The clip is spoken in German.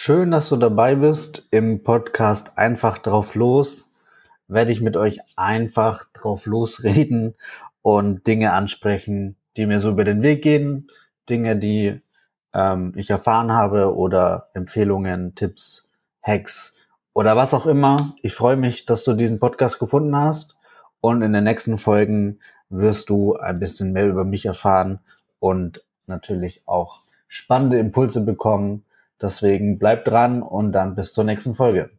Schön, dass du dabei bist im Podcast Einfach drauf los. Werde ich mit euch einfach drauf losreden und Dinge ansprechen, die mir so über den Weg gehen, Dinge, die ähm, ich erfahren habe oder Empfehlungen, Tipps, Hacks oder was auch immer. Ich freue mich, dass du diesen Podcast gefunden hast und in den nächsten Folgen wirst du ein bisschen mehr über mich erfahren und natürlich auch spannende Impulse bekommen. Deswegen bleib dran und dann bis zur nächsten Folge.